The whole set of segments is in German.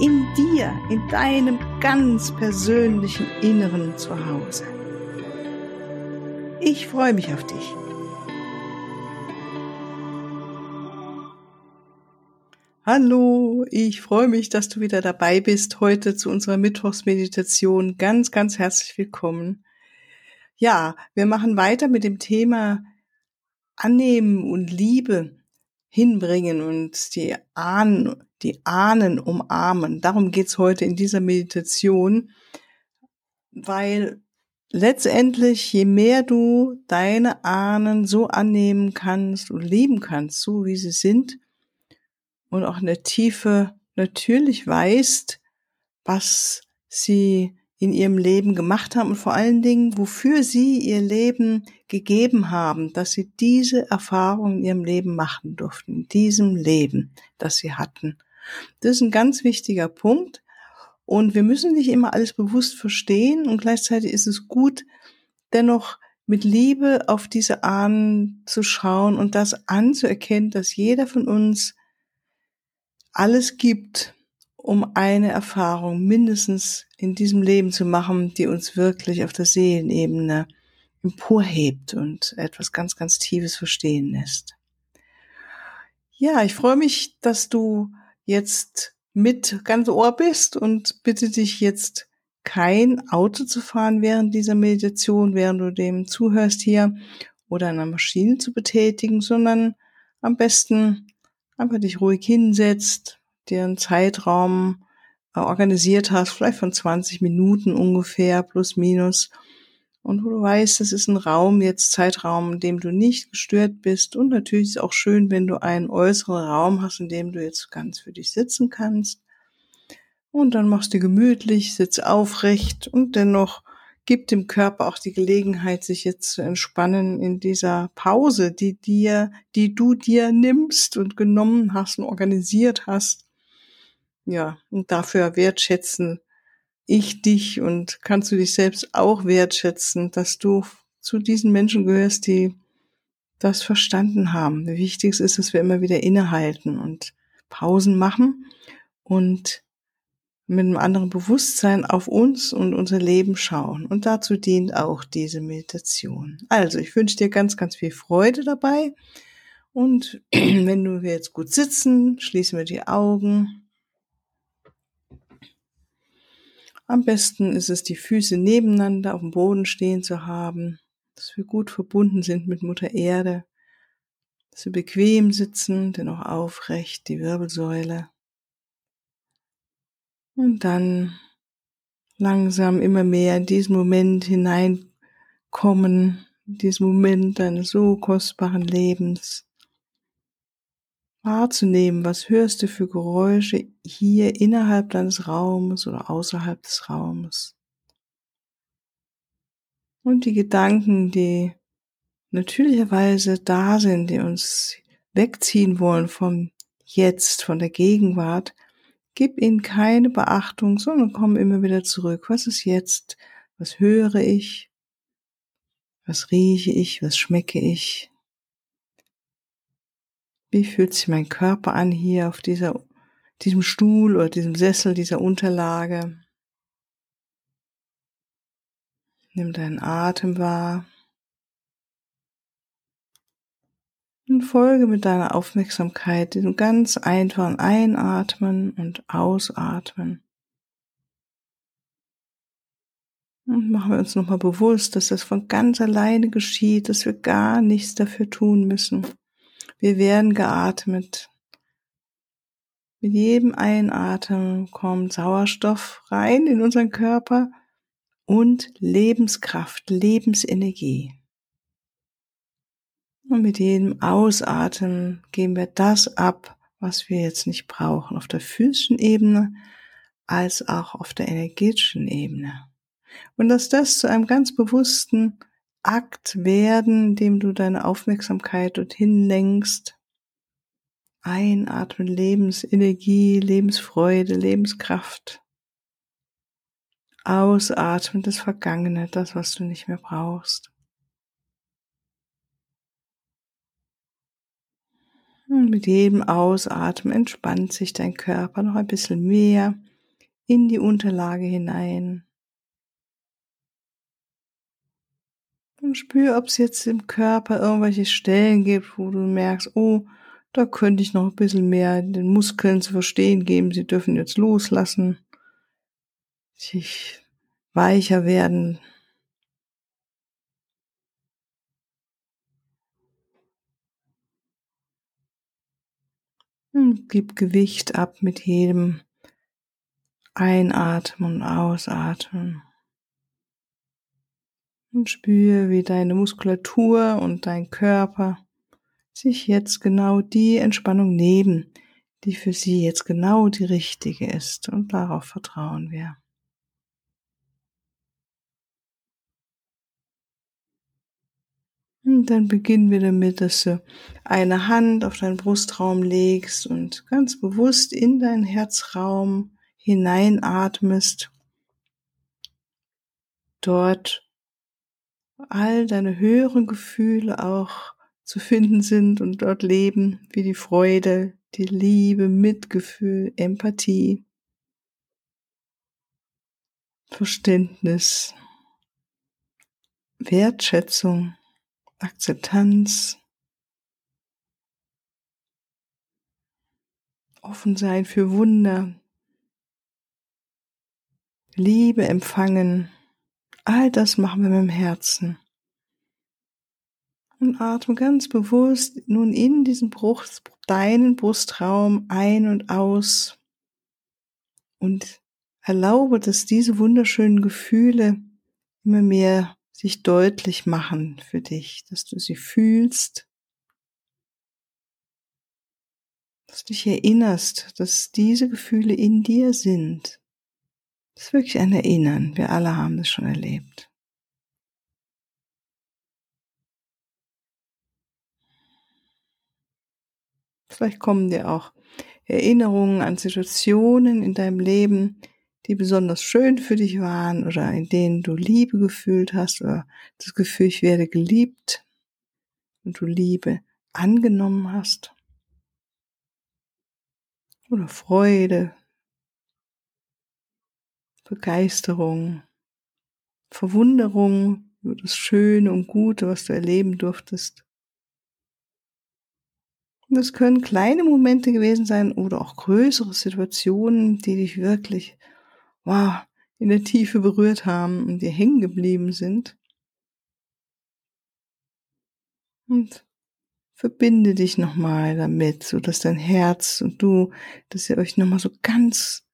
in dir, in deinem ganz persönlichen Inneren zu Hause. Ich freue mich auf dich. Hallo, ich freue mich, dass du wieder dabei bist heute zu unserer Mittwochsmeditation. Ganz, ganz herzlich willkommen. Ja, wir machen weiter mit dem Thema Annehmen und Liebe hinbringen und die Ahnen die Ahnen umarmen. Darum geht's heute in dieser Meditation, weil letztendlich, je mehr du deine Ahnen so annehmen kannst und lieben kannst, so wie sie sind, und auch in der Tiefe natürlich weißt, was sie in ihrem Leben gemacht haben und vor allen Dingen, wofür sie ihr Leben gegeben haben, dass sie diese Erfahrung in ihrem Leben machen durften, in diesem Leben, das sie hatten. Das ist ein ganz wichtiger Punkt. Und wir müssen nicht immer alles bewusst verstehen und gleichzeitig ist es gut, dennoch mit Liebe auf diese Ahnen zu schauen und das anzuerkennen, dass jeder von uns alles gibt, um eine Erfahrung mindestens in diesem Leben zu machen, die uns wirklich auf der Seelenebene emporhebt und etwas ganz, ganz Tiefes verstehen lässt. Ja, ich freue mich, dass du jetzt mit ganz Ohr bist und bitte dich jetzt kein Auto zu fahren während dieser Meditation, während du dem zuhörst hier oder eine Maschine zu betätigen, sondern am besten einfach dich ruhig hinsetzt, dir einen Zeitraum organisiert hast, vielleicht von 20 Minuten ungefähr, plus minus, und wo du weißt, das ist ein Raum, jetzt Zeitraum, in dem du nicht gestört bist. Und natürlich ist es auch schön, wenn du einen äußeren Raum hast, in dem du jetzt ganz für dich sitzen kannst. Und dann machst du gemütlich, sitz aufrecht und dennoch gib dem Körper auch die Gelegenheit, sich jetzt zu entspannen in dieser Pause, die dir, die du dir nimmst und genommen hast und organisiert hast. Ja, und dafür wertschätzen, ich dich und kannst du dich selbst auch wertschätzen, dass du zu diesen Menschen gehörst, die das verstanden haben. Wichtig ist, dass wir immer wieder innehalten und Pausen machen und mit einem anderen Bewusstsein auf uns und unser Leben schauen. Und dazu dient auch diese Meditation. Also, ich wünsche dir ganz, ganz viel Freude dabei. Und wenn du jetzt gut sitzen, schließen wir die Augen Am besten ist es, die Füße nebeneinander auf dem Boden stehen zu haben, dass wir gut verbunden sind mit Mutter Erde, dass wir bequem sitzen, dennoch aufrecht, die Wirbelsäule. Und dann langsam immer mehr in diesen Moment hineinkommen, in diesen Moment deines so kostbaren Lebens wahrzunehmen, was hörst du für Geräusche hier innerhalb deines Raumes oder außerhalb des Raumes. Und die Gedanken, die natürlicherweise da sind, die uns wegziehen wollen vom Jetzt, von der Gegenwart, gib ihnen keine Beachtung, sondern komm immer wieder zurück. Was ist jetzt? Was höre ich? Was rieche ich? Was schmecke ich? Wie fühlt sich mein Körper an hier auf dieser, diesem Stuhl oder diesem Sessel, dieser Unterlage? Nimm deinen Atem wahr. Und folge mit deiner Aufmerksamkeit diesem ganz einfachen Einatmen und Ausatmen. Und machen wir uns nochmal bewusst, dass das von ganz alleine geschieht, dass wir gar nichts dafür tun müssen. Wir werden geatmet. Mit jedem Einatmen kommt Sauerstoff rein in unseren Körper und Lebenskraft, Lebensenergie. Und mit jedem Ausatmen geben wir das ab, was wir jetzt nicht brauchen, auf der physischen Ebene als auch auf der energetischen Ebene. Und lass das zu einem ganz bewussten Akt werden, indem du deine Aufmerksamkeit dorthin lenkst. Einatmen, Lebensenergie, Lebensfreude, Lebenskraft. Ausatmen, das Vergangene, das, was du nicht mehr brauchst. Und mit jedem Ausatmen entspannt sich dein Körper noch ein bisschen mehr in die Unterlage hinein. Und spür, ob es jetzt im Körper irgendwelche Stellen gibt, wo du merkst, oh, da könnte ich noch ein bisschen mehr den Muskeln zu verstehen geben, sie dürfen jetzt loslassen, sich weicher werden. Und gib Gewicht ab mit jedem Einatmen und Ausatmen. Und spüre, wie deine Muskulatur und dein Körper sich jetzt genau die Entspannung nehmen, die für sie jetzt genau die richtige ist. Und darauf vertrauen wir. Und dann beginnen wir damit, dass du eine Hand auf deinen Brustraum legst und ganz bewusst in deinen Herzraum hineinatmest. Dort all deine höheren Gefühle auch zu finden sind und dort leben, wie die Freude, die Liebe, Mitgefühl, Empathie, Verständnis, Wertschätzung, Akzeptanz, offen sein für Wunder, Liebe empfangen, All das machen wir mit dem Herzen. Und atme ganz bewusst nun in diesen Brust, deinen Brustraum ein und aus und erlaube, dass diese wunderschönen Gefühle immer mehr sich deutlich machen für dich, dass du sie fühlst, dass du dich erinnerst, dass diese Gefühle in dir sind. Das ist wirklich ein Erinnern. Wir alle haben das schon erlebt. Vielleicht kommen dir auch Erinnerungen an Situationen in deinem Leben, die besonders schön für dich waren oder in denen du Liebe gefühlt hast oder das Gefühl, ich werde geliebt und du Liebe angenommen hast. Oder Freude, Begeisterung, Verwunderung über das Schöne und Gute, was du erleben durftest. Und das können kleine Momente gewesen sein oder auch größere Situationen, die dich wirklich, wow, in der Tiefe berührt haben und dir hängen geblieben sind. Und verbinde dich nochmal damit, so dass dein Herz und du, dass ihr euch nochmal so ganz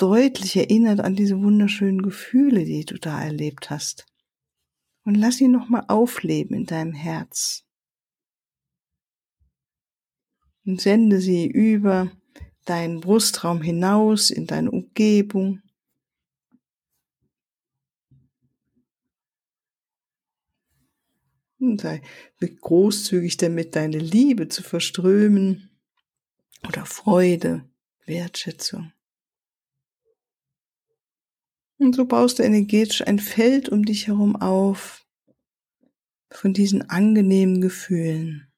deutlich erinnert an diese wunderschönen Gefühle, die du da erlebt hast. Und lass sie nochmal aufleben in deinem Herz. Und sende sie über deinen Brustraum hinaus in deine Umgebung. Und sei großzügig damit, deine Liebe zu verströmen oder Freude, Wertschätzung. Und so baust du energetisch ein Feld um dich herum auf von diesen angenehmen Gefühlen.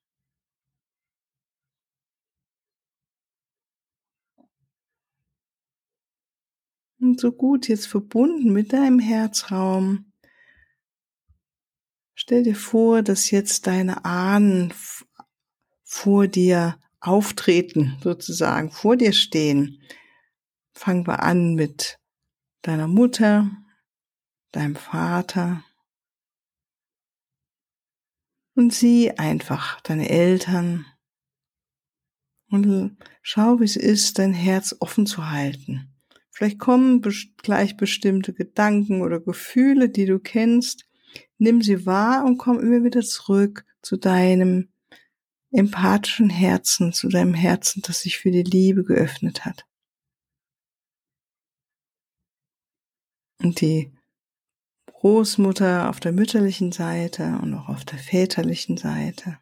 Und so gut jetzt verbunden mit deinem Herzraum. Stell dir vor, dass jetzt deine Ahnen vor dir auftreten, sozusagen, vor dir stehen. Fangen wir an mit deiner Mutter, deinem Vater und sieh einfach deine Eltern und schau, wie es ist, dein Herz offen zu halten. Vielleicht kommen gleich bestimmte Gedanken oder Gefühle, die du kennst. Nimm sie wahr und komm immer wieder zurück zu deinem empathischen Herzen, zu deinem Herzen, das sich für die Liebe geöffnet hat. Und die Großmutter auf der mütterlichen Seite und auch auf der väterlichen Seite.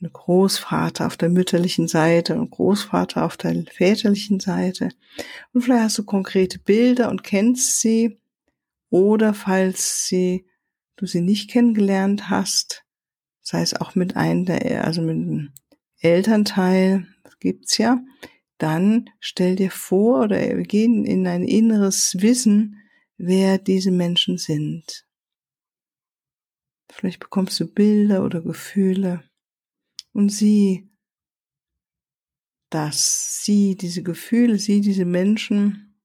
Eine Großvater auf der mütterlichen Seite und Großvater auf der väterlichen Seite. Und vielleicht hast du konkrete Bilder und kennst sie. Oder falls sie, du sie nicht kennengelernt hast, sei es auch mit einem der, also mit einem Elternteil, gibt's ja, dann stell dir vor oder wir gehen in ein inneres Wissen, wer diese Menschen sind. Vielleicht bekommst du Bilder oder Gefühle und sieh das, sieh diese Gefühle, sieh diese Menschen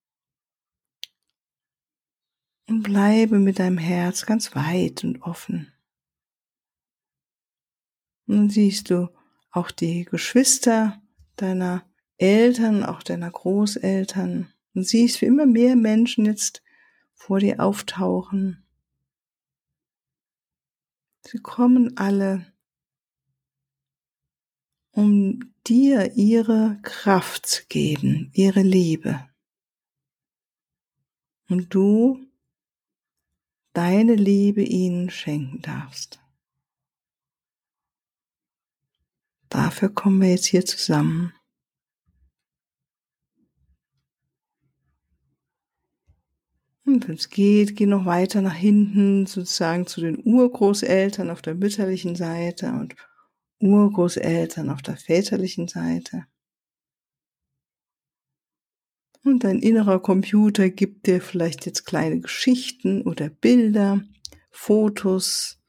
und bleibe mit deinem Herz ganz weit und offen. Und dann siehst du auch die Geschwister deiner Eltern, auch deiner Großeltern und siehst, wie immer mehr Menschen jetzt vor dir auftauchen. Sie kommen alle, um dir ihre Kraft zu geben, ihre Liebe. Und du deine Liebe ihnen schenken darfst. Dafür kommen wir jetzt hier zusammen. Und wenn es geht, geh noch weiter nach hinten, sozusagen zu den Urgroßeltern auf der mütterlichen Seite und Urgroßeltern auf der väterlichen Seite. Und dein innerer Computer gibt dir vielleicht jetzt kleine Geschichten oder Bilder, Fotos,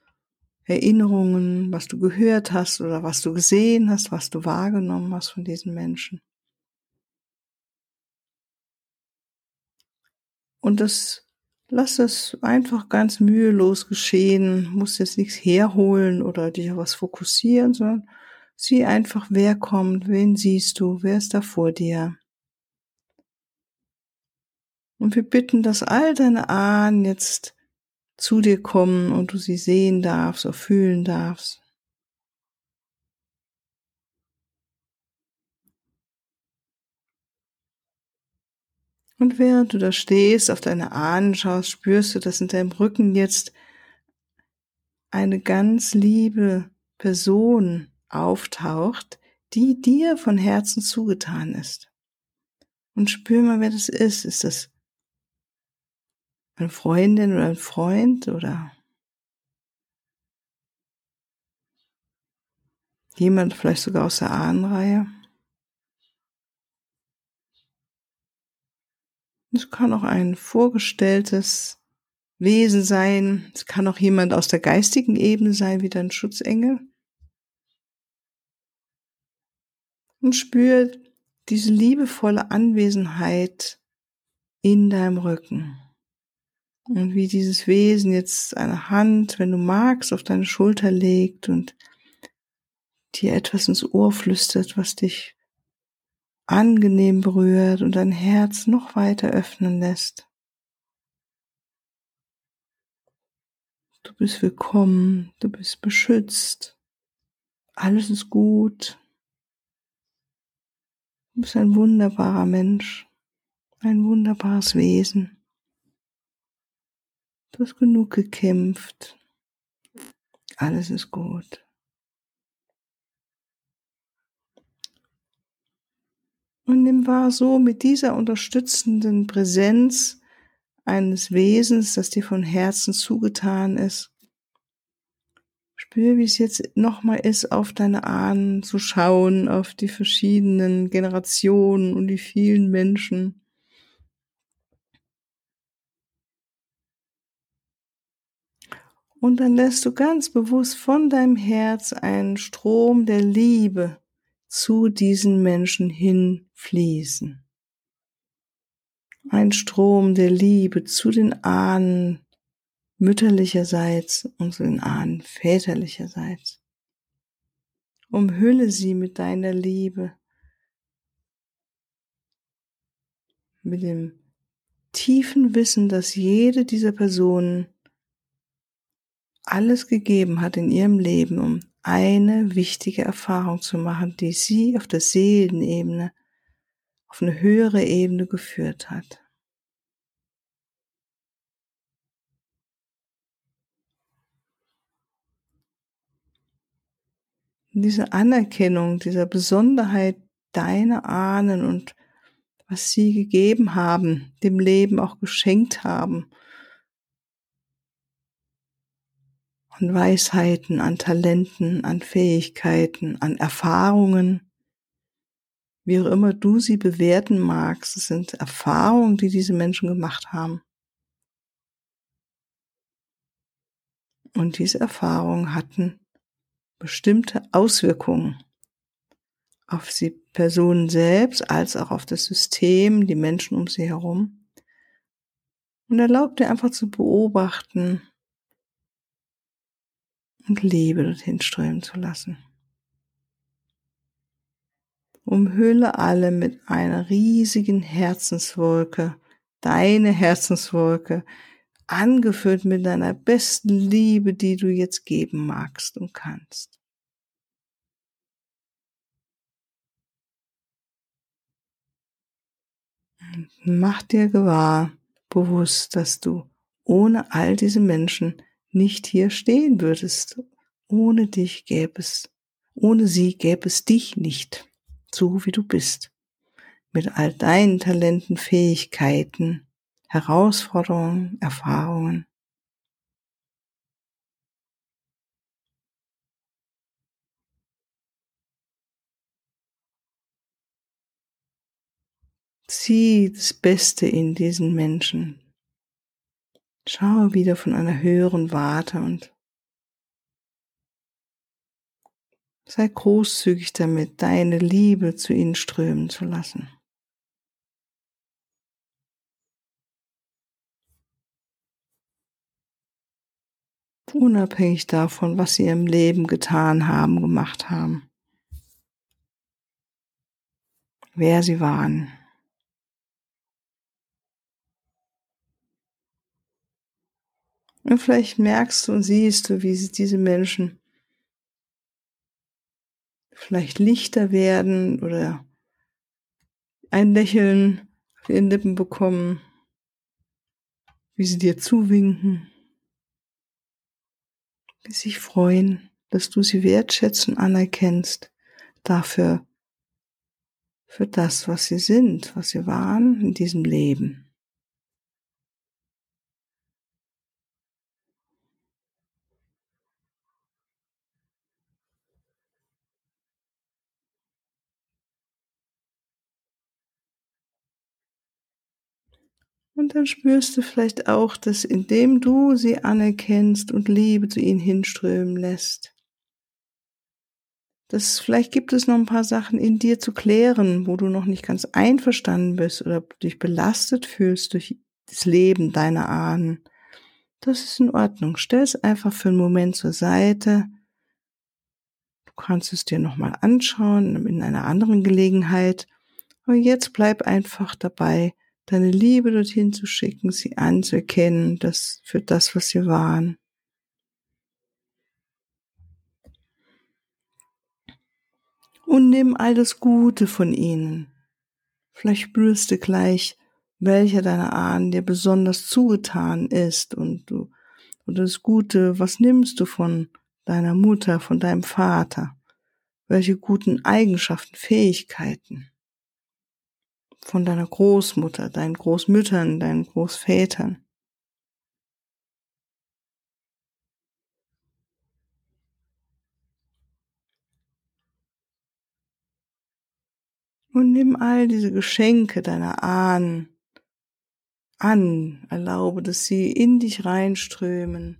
Erinnerungen, was du gehört hast oder was du gesehen hast, was du wahrgenommen hast von diesen Menschen. Und das lass es einfach ganz mühelos geschehen, musst jetzt nichts herholen oder dich auf was fokussieren, sondern sieh einfach, wer kommt, wen siehst du, wer ist da vor dir. Und wir bitten, dass all deine Ahnen jetzt zu dir kommen und du sie sehen darfst oder fühlen darfst. Und während du da stehst, auf deine Ahnen schaust, spürst du, dass in deinem Rücken jetzt eine ganz liebe Person auftaucht, die dir von Herzen zugetan ist. Und spür mal, wer das ist. Ist das eine Freundin oder ein Freund oder jemand vielleicht sogar aus der Ahnenreihe? Es kann auch ein vorgestelltes Wesen sein. Es kann auch jemand aus der geistigen Ebene sein, wie dein Schutzengel. Und spür diese liebevolle Anwesenheit in deinem Rücken. Und wie dieses Wesen jetzt eine Hand, wenn du magst, auf deine Schulter legt und dir etwas ins Ohr flüstert, was dich angenehm berührt und dein Herz noch weiter öffnen lässt. Du bist willkommen, du bist beschützt, alles ist gut. Du bist ein wunderbarer Mensch, ein wunderbares Wesen. Du hast genug gekämpft. Alles ist gut. Und nimm wahr, so mit dieser unterstützenden Präsenz eines Wesens, das dir von Herzen zugetan ist. Spür, wie es jetzt nochmal ist, auf deine Ahnen zu schauen, auf die verschiedenen Generationen und die vielen Menschen. Und dann lässt du ganz bewusst von deinem Herz einen Strom der Liebe zu diesen Menschen hinfließen. Ein Strom der Liebe zu den Ahnen mütterlicherseits und zu den Ahnen väterlicherseits. Umhülle sie mit deiner Liebe, mit dem tiefen Wissen, dass jede dieser Personen alles gegeben hat in ihrem Leben, um eine wichtige Erfahrung zu machen, die sie auf der Seelenebene, auf eine höhere Ebene geführt hat. diese Anerkennung, dieser Besonderheit deiner Ahnen und was sie gegeben haben, dem Leben auch geschenkt haben An Weisheiten, an Talenten, an Fähigkeiten, an Erfahrungen. Wie auch immer du sie bewerten magst, es sind Erfahrungen, die diese Menschen gemacht haben. Und diese Erfahrungen hatten bestimmte Auswirkungen auf die Personen selbst als auch auf das System, die Menschen um sie herum. Und erlaubt dir einfach zu beobachten und Liebe dorthin strömen zu lassen. Umhülle alle mit einer riesigen Herzenswolke, deine Herzenswolke, angefüllt mit deiner besten Liebe, die du jetzt geben magst und kannst. Mach dir gewahr, bewusst, dass du ohne all diese Menschen nicht hier stehen würdest. Ohne dich gäbe es, ohne sie gäbe es dich nicht, so wie du bist. Mit all deinen Talenten, Fähigkeiten, Herausforderungen, Erfahrungen. Sieh das Beste in diesen Menschen. Schau wieder von einer höheren Warte und sei großzügig damit, deine Liebe zu ihnen strömen zu lassen. Unabhängig davon, was sie im Leben getan haben, gemacht haben, wer sie waren. Und vielleicht merkst du und siehst du, wie diese Menschen vielleicht lichter werden oder ein Lächeln auf ihren Lippen bekommen, wie sie dir zuwinken, wie sie sich freuen, dass du sie wertschätzen, anerkennst dafür, für das, was sie sind, was sie waren in diesem Leben. Und dann spürst du vielleicht auch, dass indem du sie anerkennst und Liebe zu ihnen hinströmen lässt, dass vielleicht gibt es noch ein paar Sachen in dir zu klären, wo du noch nicht ganz einverstanden bist oder dich belastet fühlst durch das Leben deiner Ahnen. Das ist in Ordnung. Stell es einfach für einen Moment zur Seite. Du kannst es dir nochmal anschauen in einer anderen Gelegenheit. Aber jetzt bleib einfach dabei, deine Liebe dorthin zu schicken, sie anzuerkennen, das für das, was sie waren. Und nimm all das Gute von ihnen. Vielleicht spürst du gleich, welcher deiner Ahnen dir besonders zugetan ist und du, und das Gute, was nimmst du von deiner Mutter, von deinem Vater? Welche guten Eigenschaften, Fähigkeiten? Von deiner Großmutter, deinen Großmüttern, deinen Großvätern. Und nimm all diese Geschenke deiner Ahnen an, erlaube, dass sie in dich reinströmen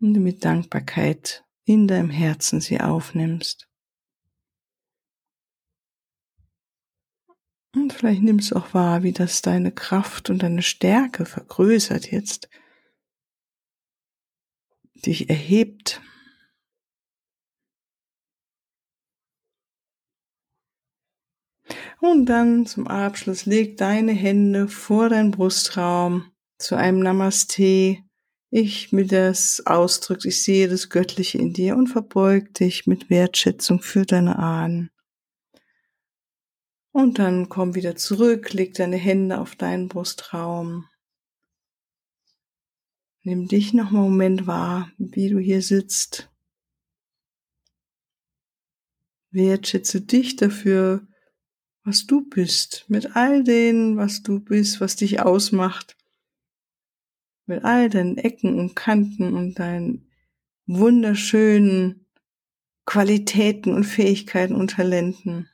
und mit Dankbarkeit in deinem Herzen sie aufnimmst. Und vielleicht nimmst du auch wahr, wie das deine Kraft und deine Stärke vergrößert jetzt, dich erhebt. Und dann zum Abschluss leg deine Hände vor deinen Brustraum zu einem Namaste. Ich mir das ausdrückt, ich sehe das Göttliche in dir und verbeug dich mit Wertschätzung für deine Ahnen. Und dann komm wieder zurück, leg deine Hände auf deinen Brustraum. Nimm dich noch einen Moment wahr, wie du hier sitzt, Wertschätze dich dafür, was du bist, mit all dem, was du bist, was dich ausmacht, mit all deinen Ecken und Kanten und deinen wunderschönen Qualitäten und Fähigkeiten und Talenten,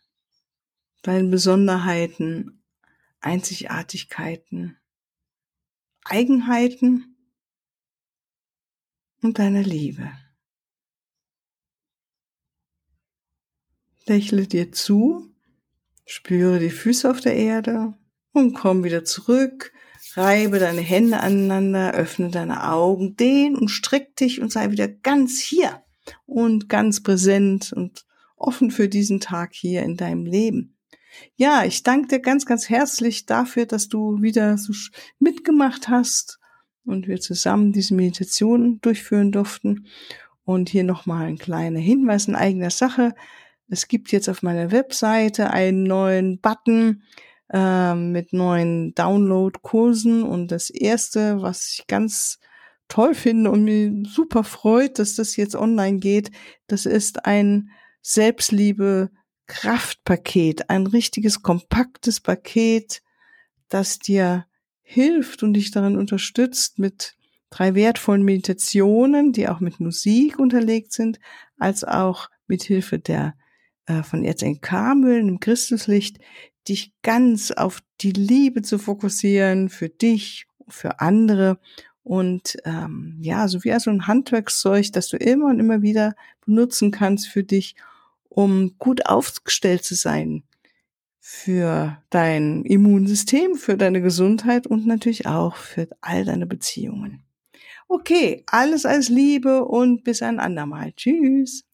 deinen Besonderheiten, Einzigartigkeiten, Eigenheiten und deiner Liebe. Lächle dir zu, spüre die Füße auf der Erde und komm wieder zurück. Reibe deine Hände aneinander, öffne deine Augen, dehn und streck dich und sei wieder ganz hier und ganz präsent und offen für diesen Tag hier in deinem Leben. Ja, ich danke dir ganz, ganz herzlich dafür, dass du wieder so mitgemacht hast und wir zusammen diese Meditation durchführen durften. Und hier nochmal ein kleiner Hinweis in eigener Sache. Es gibt jetzt auf meiner Webseite einen neuen Button äh, mit neuen Download-Kursen und das erste, was ich ganz toll finde und mir super freut, dass das jetzt online geht, das ist ein Selbstliebe Kraftpaket, ein richtiges kompaktes Paket, das dir hilft und dich darin unterstützt mit drei wertvollen Meditationen, die auch mit Musik unterlegt sind, als auch mit Hilfe der äh, von Erzengel Kamel im Christuslicht, dich ganz auf die Liebe zu fokussieren für dich, für andere und ähm, ja, so wie also ein Handwerkszeug, das du immer und immer wieder benutzen kannst für dich, um gut aufgestellt zu sein für dein Immunsystem, für deine Gesundheit und natürlich auch für all deine Beziehungen. Okay, alles als Liebe und bis ein andermal. Tschüss.